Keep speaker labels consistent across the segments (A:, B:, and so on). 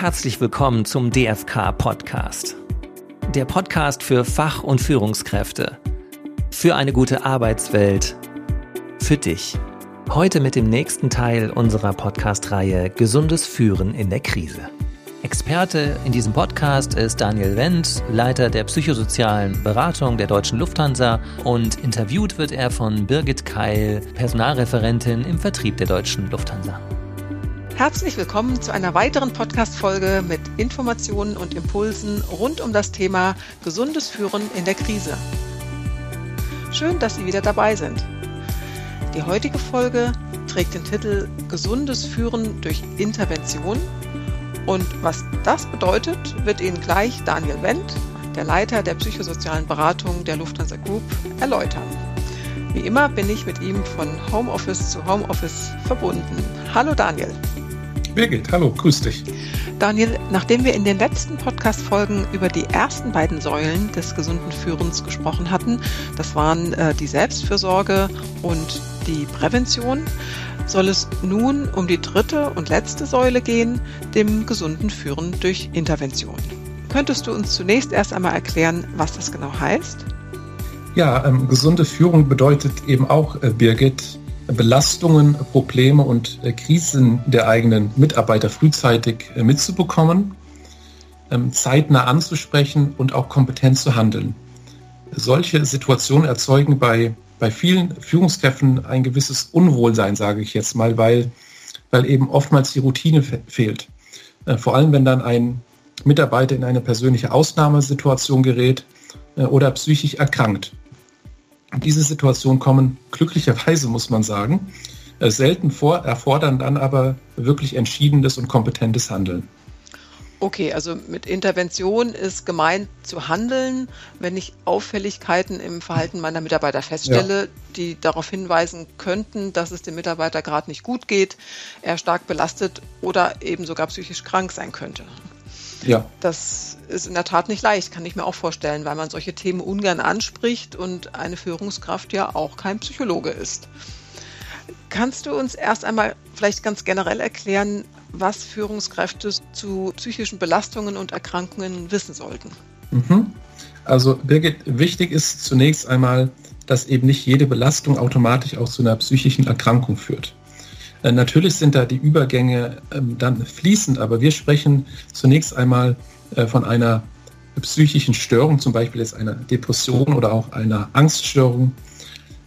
A: Herzlich willkommen zum DFK Podcast. Der Podcast für Fach- und Führungskräfte. Für eine gute Arbeitswelt. Für dich. Heute mit dem nächsten Teil unserer Podcast-Reihe Gesundes Führen in der Krise. Experte in diesem Podcast ist Daniel Wendt, Leiter der psychosozialen Beratung der Deutschen Lufthansa und interviewt wird er von Birgit Keil, Personalreferentin im Vertrieb der Deutschen Lufthansa.
B: Herzlich willkommen zu einer weiteren Podcast-Folge mit Informationen und Impulsen rund um das Thema gesundes Führen in der Krise. Schön, dass Sie wieder dabei sind. Die heutige Folge trägt den Titel Gesundes Führen durch Intervention und was das bedeutet, wird Ihnen gleich Daniel Wendt, der Leiter der psychosozialen Beratung der Lufthansa Group, erläutern. Wie immer bin ich mit ihm von Homeoffice zu Homeoffice verbunden. Hallo Daniel.
C: Birgit, hallo, grüß dich.
B: Daniel, nachdem wir in den letzten Podcast-Folgen über die ersten beiden Säulen des gesunden Führens gesprochen hatten, das waren äh, die Selbstfürsorge und die Prävention, soll es nun um die dritte und letzte Säule gehen, dem gesunden Führen durch Intervention. Könntest du uns zunächst erst einmal erklären, was das genau heißt?
C: Ja, ähm, gesunde Führung bedeutet eben auch, äh, Birgit, Belastungen, Probleme und äh, Krisen der eigenen Mitarbeiter frühzeitig äh, mitzubekommen, ähm, zeitnah anzusprechen und auch kompetent zu handeln. Solche Situationen erzeugen bei bei vielen Führungskräften ein gewisses Unwohlsein, sage ich jetzt mal, weil, weil eben oftmals die Routine fe fehlt. Äh, vor allem, wenn dann ein Mitarbeiter in eine persönliche Ausnahmesituation gerät oder psychisch erkrankt. Diese Situationen kommen glücklicherweise, muss man sagen, äh, selten vor, erfordern dann aber wirklich entschiedenes und kompetentes Handeln.
B: Okay, also mit Intervention ist gemeint zu handeln, wenn ich Auffälligkeiten im Verhalten meiner Mitarbeiter feststelle, ja. die darauf hinweisen könnten, dass es dem Mitarbeiter gerade nicht gut geht, er stark belastet oder eben sogar psychisch krank sein könnte. Ja. Das ist in der Tat nicht leicht, kann ich mir auch vorstellen, weil man solche Themen ungern anspricht und eine Führungskraft ja auch kein Psychologe ist. Kannst du uns erst einmal vielleicht ganz generell erklären, was Führungskräfte zu psychischen Belastungen und Erkrankungen wissen sollten?
C: Mhm. Also Birgit, wichtig ist zunächst einmal, dass eben nicht jede Belastung automatisch auch zu einer psychischen Erkrankung führt. Äh, natürlich sind da die Übergänge ähm, dann fließend, aber wir sprechen zunächst einmal äh, von einer psychischen Störung, zum Beispiel jetzt einer Depression oder auch einer Angststörung,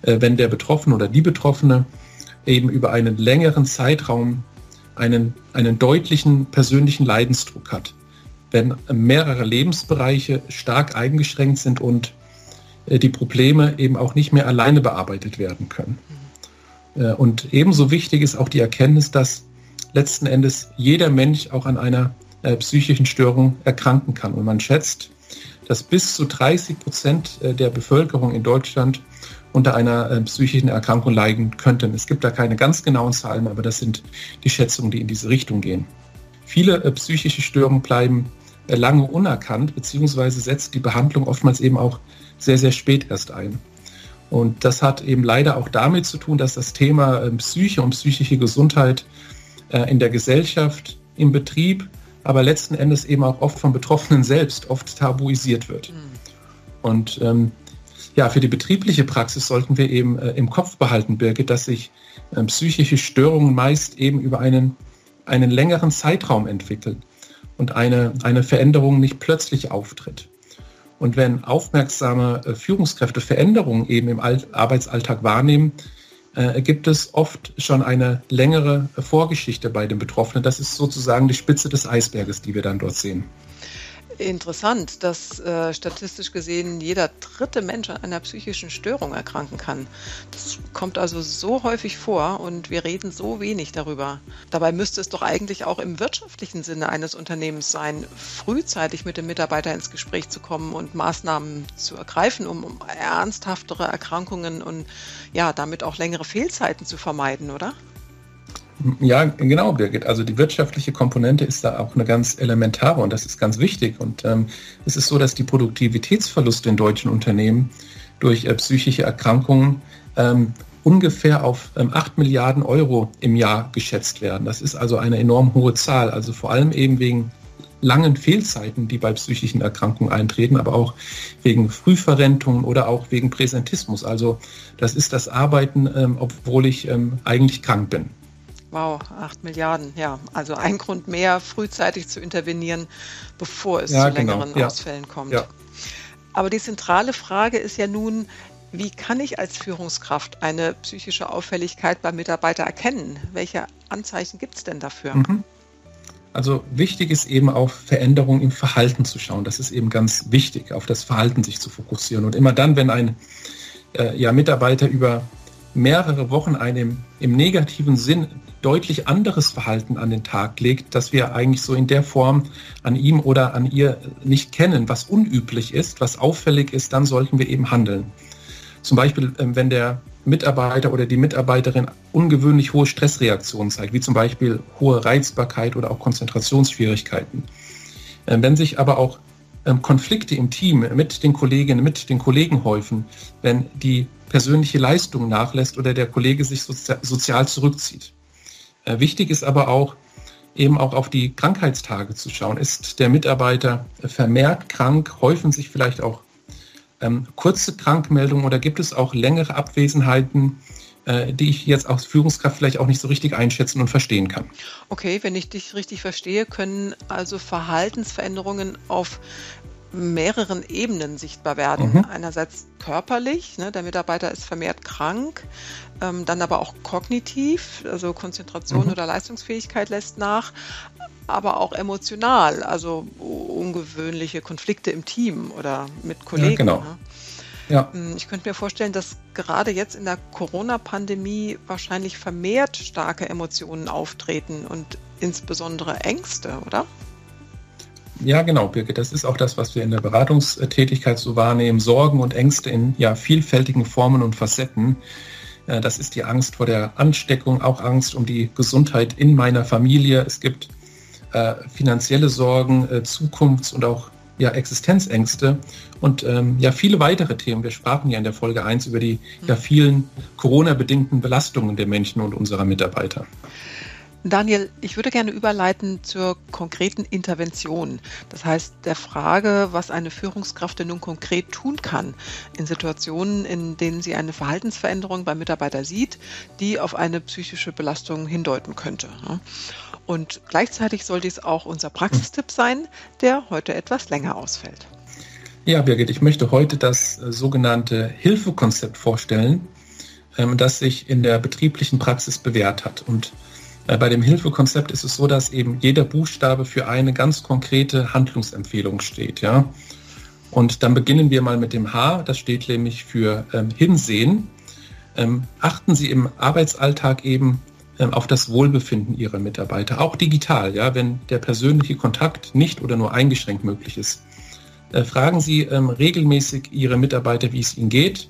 C: äh, wenn der Betroffene oder die Betroffene eben über einen längeren Zeitraum einen, einen deutlichen persönlichen Leidensdruck hat. Wenn mehrere Lebensbereiche stark eingeschränkt sind und die Probleme eben auch nicht mehr alleine bearbeitet werden können. Äh, und ebenso wichtig ist auch die Erkenntnis, dass letzten Endes jeder Mensch auch an einer äh, psychischen Störung erkranken kann. Und man schätzt, dass bis zu 30 Prozent der Bevölkerung in Deutschland unter einer äh, psychischen Erkrankung leiden könnten. Es gibt da keine ganz genauen Zahlen, aber das sind die Schätzungen, die in diese Richtung gehen. Viele äh, psychische Störungen bleiben äh, lange unerkannt, beziehungsweise setzt die Behandlung oftmals eben auch sehr, sehr spät erst ein. Und das hat eben leider auch damit zu tun, dass das Thema ähm, Psyche und psychische Gesundheit äh, in der Gesellschaft, im Betrieb, aber letzten Endes eben auch oft von Betroffenen selbst oft tabuisiert wird. Mhm. Und ähm, ja, für die betriebliche Praxis sollten wir eben äh, im Kopf behalten, Birgit, dass sich äh, psychische Störungen meist eben über einen, einen längeren Zeitraum entwickeln und eine, eine Veränderung nicht plötzlich auftritt. Und wenn aufmerksame äh, Führungskräfte Veränderungen eben im Arbeitsalltag wahrnehmen, äh, gibt es oft schon eine längere Vorgeschichte bei den Betroffenen. Das ist sozusagen die Spitze des Eisberges, die wir dann dort sehen
B: interessant, dass äh, statistisch gesehen jeder dritte Mensch an einer psychischen Störung erkranken kann. Das kommt also so häufig vor und wir reden so wenig darüber. Dabei müsste es doch eigentlich auch im wirtschaftlichen Sinne eines Unternehmens sein, frühzeitig mit dem Mitarbeiter ins Gespräch zu kommen und Maßnahmen zu ergreifen, um, um ernsthaftere Erkrankungen und ja, damit auch längere Fehlzeiten zu vermeiden, oder?
C: Ja, genau, Birgit. Also die wirtschaftliche Komponente ist da auch eine ganz elementare und das ist ganz wichtig. Und ähm, es ist so, dass die Produktivitätsverluste in deutschen Unternehmen durch äh, psychische Erkrankungen ähm, ungefähr auf ähm, 8 Milliarden Euro im Jahr geschätzt werden. Das ist also eine enorm hohe Zahl. Also vor allem eben wegen langen Fehlzeiten, die bei psychischen Erkrankungen eintreten, aber auch wegen Frühverrentung oder auch wegen Präsentismus. Also das ist das Arbeiten, ähm, obwohl ich ähm, eigentlich krank bin.
B: Wow, acht Milliarden, ja. Also ein Grund mehr, frühzeitig zu intervenieren, bevor es
C: ja,
B: zu
C: genau.
B: längeren
C: ja.
B: Ausfällen kommt.
C: Ja.
B: Aber die zentrale Frage ist ja nun, wie kann ich als Führungskraft eine psychische Auffälligkeit beim Mitarbeiter erkennen? Welche Anzeichen gibt es denn dafür?
C: Mhm. Also wichtig ist eben auf Veränderungen im Verhalten zu schauen. Das ist eben ganz wichtig, auf das Verhalten sich zu fokussieren. Und immer dann, wenn ein äh, ja, Mitarbeiter über mehrere Wochen ein im, im negativen Sinn deutlich anderes Verhalten an den Tag legt, das wir eigentlich so in der Form an ihm oder an ihr nicht kennen, was unüblich ist, was auffällig ist, dann sollten wir eben handeln. Zum Beispiel, ähm, wenn der Mitarbeiter oder die Mitarbeiterin ungewöhnlich hohe Stressreaktionen zeigt, wie zum Beispiel hohe Reizbarkeit oder auch Konzentrationsschwierigkeiten. Ähm, wenn sich aber auch ähm, Konflikte im Team mit den Kolleginnen, mit den Kollegen häufen, wenn die persönliche Leistung nachlässt oder der Kollege sich sozial zurückzieht. Äh, wichtig ist aber auch, eben auch auf die Krankheitstage zu schauen. Ist der Mitarbeiter vermehrt krank? Häufen sich vielleicht auch ähm, kurze Krankmeldungen oder gibt es auch längere Abwesenheiten, äh, die ich jetzt als Führungskraft vielleicht auch nicht so richtig einschätzen und verstehen kann?
B: Okay, wenn ich dich richtig verstehe, können also Verhaltensveränderungen auf mehreren Ebenen sichtbar werden. Mhm. Einerseits körperlich, ne, der Mitarbeiter ist vermehrt krank, ähm, dann aber auch kognitiv, also Konzentration mhm. oder Leistungsfähigkeit lässt nach, aber auch emotional, also ungewöhnliche Konflikte im Team oder mit Kollegen. Ja,
C: genau.
B: Ne?
C: Ja.
B: Hm, ich könnte mir vorstellen, dass gerade jetzt in der Corona-Pandemie wahrscheinlich vermehrt starke Emotionen auftreten und insbesondere Ängste, oder?
C: Ja, genau, Birgit. Das ist auch das, was wir in der Beratungstätigkeit so wahrnehmen. Sorgen und Ängste in ja, vielfältigen Formen und Facetten. Äh, das ist die Angst vor der Ansteckung, auch Angst um die Gesundheit in meiner Familie. Es gibt äh, finanzielle Sorgen, äh, Zukunfts- und auch ja, Existenzängste und ähm, ja viele weitere Themen. Wir sprachen ja in der Folge 1 über die ja, vielen Corona-bedingten Belastungen der Menschen und unserer Mitarbeiter.
B: Daniel, ich würde gerne überleiten zur konkreten Intervention. Das heißt, der Frage, was eine Führungskraft denn nun konkret tun kann in Situationen, in denen sie eine Verhaltensveränderung beim Mitarbeiter sieht, die auf eine psychische Belastung hindeuten könnte. Und gleichzeitig soll dies auch unser Praxistipp sein, der heute etwas länger ausfällt.
C: Ja, Birgit, ich möchte heute das äh, sogenannte Hilfekonzept vorstellen, ähm, das sich in der betrieblichen Praxis bewährt hat. Und bei dem Hilfekonzept ist es so, dass eben jeder Buchstabe für eine ganz konkrete Handlungsempfehlung steht. Ja? Und dann beginnen wir mal mit dem H, das steht nämlich für ähm, Hinsehen. Ähm, achten Sie im Arbeitsalltag eben ähm, auf das Wohlbefinden Ihrer Mitarbeiter, auch digital, ja, wenn der persönliche Kontakt nicht oder nur eingeschränkt möglich ist. Äh, fragen Sie ähm, regelmäßig Ihre Mitarbeiter, wie es ihnen geht.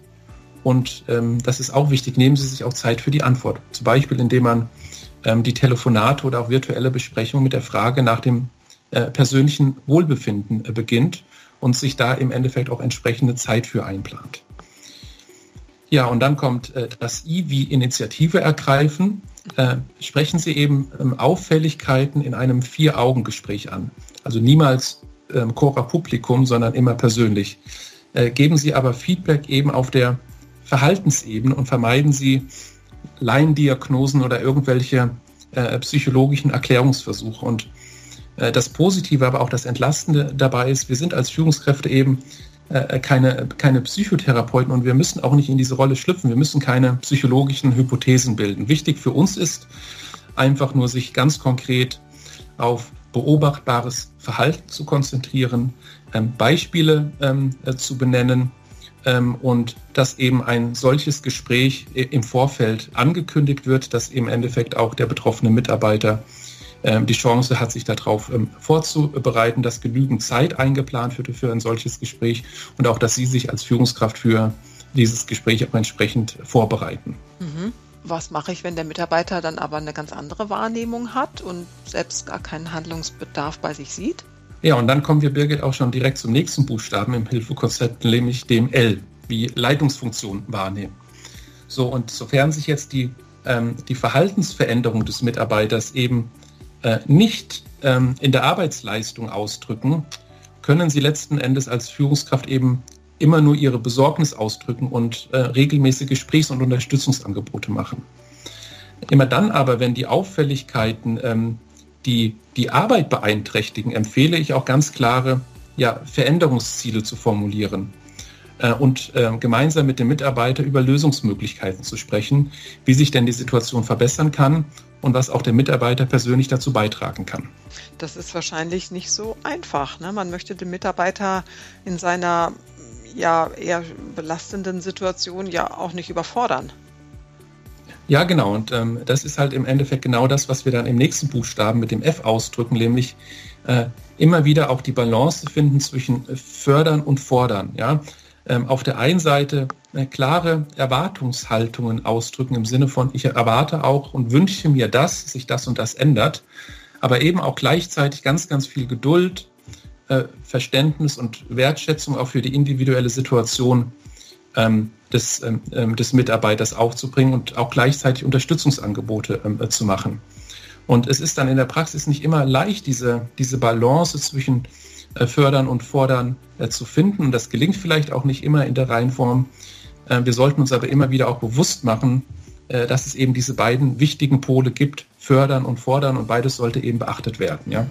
C: Und ähm, das ist auch wichtig, nehmen Sie sich auch Zeit für die Antwort. Zum Beispiel, indem man ähm, die Telefonate oder auch virtuelle Besprechung mit der Frage nach dem äh, persönlichen Wohlbefinden äh, beginnt und sich da im Endeffekt auch entsprechende Zeit für einplant. Ja, und dann kommt äh, das I wie Initiative ergreifen. Äh, sprechen Sie eben ähm, Auffälligkeiten in einem Vier-Augen-Gespräch an. Also niemals ähm, Cora Publikum, sondern immer persönlich. Äh, geben Sie aber Feedback eben auf der Verhaltensebene und vermeiden Sie Laiendiagnosen oder irgendwelche äh, psychologischen Erklärungsversuche. Und äh, das Positive, aber auch das Entlastende dabei ist, wir sind als Führungskräfte eben äh, keine, keine Psychotherapeuten und wir müssen auch nicht in diese Rolle schlüpfen. Wir müssen keine psychologischen Hypothesen bilden. Wichtig für uns ist einfach nur sich ganz konkret auf beobachtbares Verhalten zu konzentrieren, ähm, Beispiele ähm, äh, zu benennen und dass eben ein solches Gespräch im Vorfeld angekündigt wird, dass im Endeffekt auch der betroffene Mitarbeiter ähm, die Chance hat, sich darauf ähm, vorzubereiten, dass genügend Zeit eingeplant wird für ein solches Gespräch und auch, dass Sie sich als Führungskraft für dieses Gespräch auch entsprechend vorbereiten.
B: Mhm. Was mache ich, wenn der Mitarbeiter dann aber eine ganz andere Wahrnehmung hat und selbst gar keinen Handlungsbedarf bei sich sieht?
C: Ja, und dann kommen wir, Birgit, auch schon direkt zum nächsten Buchstaben im Hilfekonzept, nämlich dem L, wie Leitungsfunktion wahrnehmen. So, und sofern sich jetzt die, ähm, die Verhaltensveränderung des Mitarbeiters eben äh, nicht ähm, in der Arbeitsleistung ausdrücken, können sie letzten Endes als Führungskraft eben immer nur ihre Besorgnis ausdrücken und äh, regelmäßige Gesprächs- und Unterstützungsangebote machen. Immer dann aber, wenn die Auffälligkeiten ähm, die, die Arbeit beeinträchtigen, empfehle ich auch ganz klare ja, Veränderungsziele zu formulieren äh, und äh, gemeinsam mit dem Mitarbeiter über Lösungsmöglichkeiten zu sprechen, wie sich denn die Situation verbessern kann und was auch der Mitarbeiter persönlich dazu beitragen kann.
B: Das ist wahrscheinlich nicht so einfach. Ne? Man möchte den Mitarbeiter in seiner ja eher belastenden Situation ja auch nicht überfordern.
C: Ja, genau. Und ähm, das ist halt im Endeffekt genau das, was wir dann im nächsten Buchstaben mit dem F ausdrücken, nämlich äh, immer wieder auch die Balance finden zwischen fördern und fordern. Ja? Ähm, auf der einen Seite äh, klare Erwartungshaltungen ausdrücken im Sinne von, ich erwarte auch und wünsche mir das, sich das und das ändert, aber eben auch gleichzeitig ganz, ganz viel Geduld, äh, Verständnis und Wertschätzung auch für die individuelle Situation ähm, des, ähm, ähm, des Mitarbeiters aufzubringen und auch gleichzeitig Unterstützungsangebote ähm, äh, zu machen. Und es ist dann in der Praxis nicht immer leicht, diese, diese Balance zwischen äh, Fördern und Fordern äh, zu finden. Und das gelingt vielleicht auch nicht immer in der Reihenform. Äh, wir sollten uns aber immer wieder auch bewusst machen, äh, dass es eben diese beiden wichtigen Pole gibt, Fördern und Fordern. Und beides sollte eben beachtet werden. Ja.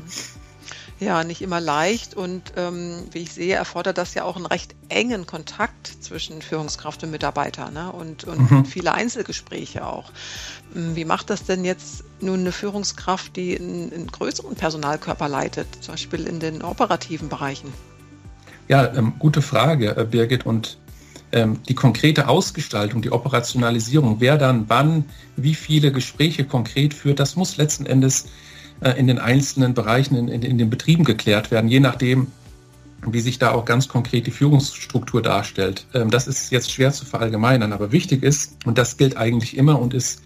B: Ja, nicht immer leicht und ähm, wie ich sehe, erfordert das ja auch einen recht engen Kontakt zwischen Führungskraft und Mitarbeiter ne? und, und mhm. viele Einzelgespräche auch. Hm, wie macht das denn jetzt nun eine Führungskraft, die einen, einen größeren Personalkörper leitet, zum Beispiel in den operativen Bereichen?
C: Ja, ähm, gute Frage, äh, Birgit. Und ähm, die konkrete Ausgestaltung, die Operationalisierung, wer dann wann, wie viele Gespräche konkret führt, das muss letzten Endes in den einzelnen Bereichen in, in, in den Betrieben geklärt werden, je nachdem, wie sich da auch ganz konkret die Führungsstruktur darstellt. Ähm, das ist jetzt schwer zu verallgemeinern, aber wichtig ist, und das gilt eigentlich immer und ist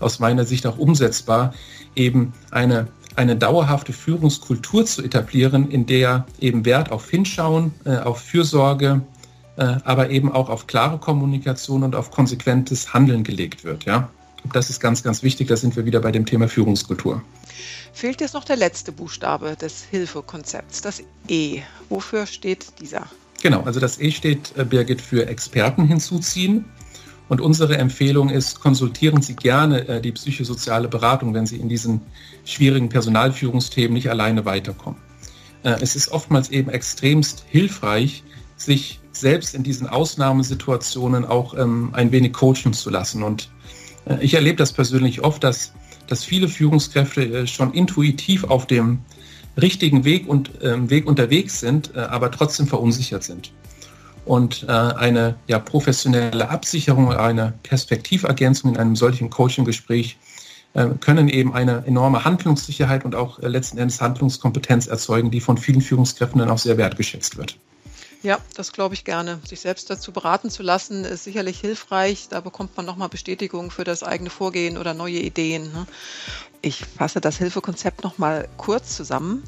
C: aus meiner Sicht auch umsetzbar, eben eine, eine dauerhafte Führungskultur zu etablieren, in der eben Wert auf Hinschauen, äh, auf Fürsorge, äh, aber eben auch auf klare Kommunikation und auf konsequentes Handeln gelegt wird. Ja? Das ist ganz, ganz wichtig. Da sind wir wieder bei dem Thema Führungskultur.
B: Fehlt jetzt noch der letzte Buchstabe des Hilfekonzepts, das E. Wofür steht dieser?
C: Genau, also das E steht, äh, Birgit, für Experten hinzuziehen. Und unsere Empfehlung ist, konsultieren Sie gerne äh, die psychosoziale Beratung, wenn Sie in diesen schwierigen Personalführungsthemen nicht alleine weiterkommen. Äh, es ist oftmals eben extremst hilfreich, sich selbst in diesen Ausnahmesituationen auch ähm, ein wenig coachen zu lassen. Und ich erlebe das persönlich oft, dass dass viele Führungskräfte äh, schon intuitiv auf dem richtigen Weg und ähm, Weg unterwegs sind, äh, aber trotzdem verunsichert sind. Und äh, eine ja, professionelle Absicherung, eine Perspektivergänzung in einem solchen Coaching-Gespräch äh, können eben eine enorme Handlungssicherheit und auch äh, letzten Endes Handlungskompetenz erzeugen, die von vielen Führungskräften dann auch sehr wertgeschätzt wird.
B: Ja, das glaube ich gerne. Sich selbst dazu beraten zu lassen, ist sicherlich hilfreich. Da bekommt man nochmal Bestätigung für das eigene Vorgehen oder neue Ideen. Ne? Ich fasse das Hilfekonzept nochmal kurz zusammen.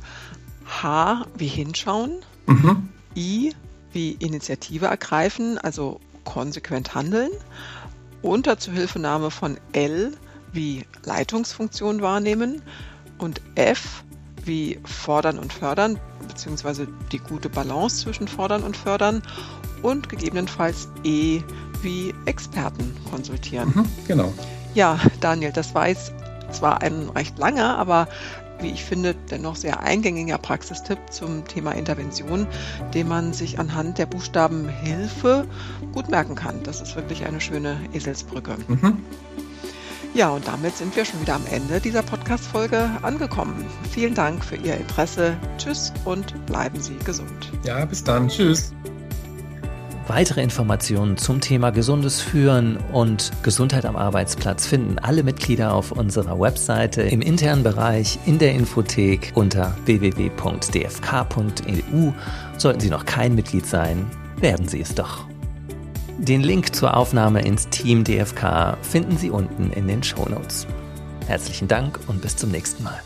B: H wie hinschauen. Mhm. I wie Initiative ergreifen, also konsequent handeln. Unter Zuhilfenahme von L wie Leitungsfunktion wahrnehmen. Und F wie fordern und fördern, beziehungsweise die gute Balance zwischen fordern und fördern und gegebenenfalls E wie Experten konsultieren. Mhm,
C: genau.
B: Ja, Daniel, das war jetzt zwar ein recht langer, aber wie ich finde, dennoch sehr eingängiger Praxistipp zum Thema Intervention, den man sich anhand der Buchstaben Hilfe gut merken kann. Das ist wirklich eine schöne Eselsbrücke. Mhm. Ja, und damit sind wir schon wieder am Ende dieser Podcast-Folge angekommen. Vielen Dank für Ihr Interesse. Tschüss und bleiben Sie gesund.
C: Ja, bis dann. Tschüss.
A: Weitere Informationen zum Thema gesundes Führen und Gesundheit am Arbeitsplatz finden alle Mitglieder auf unserer Webseite im internen Bereich in der Infothek unter www.dfk.eu. Sollten Sie noch kein Mitglied sein, werden Sie es doch. Den Link zur Aufnahme ins Team DFK finden Sie unten in den Shownotes. Herzlichen Dank und bis zum nächsten Mal.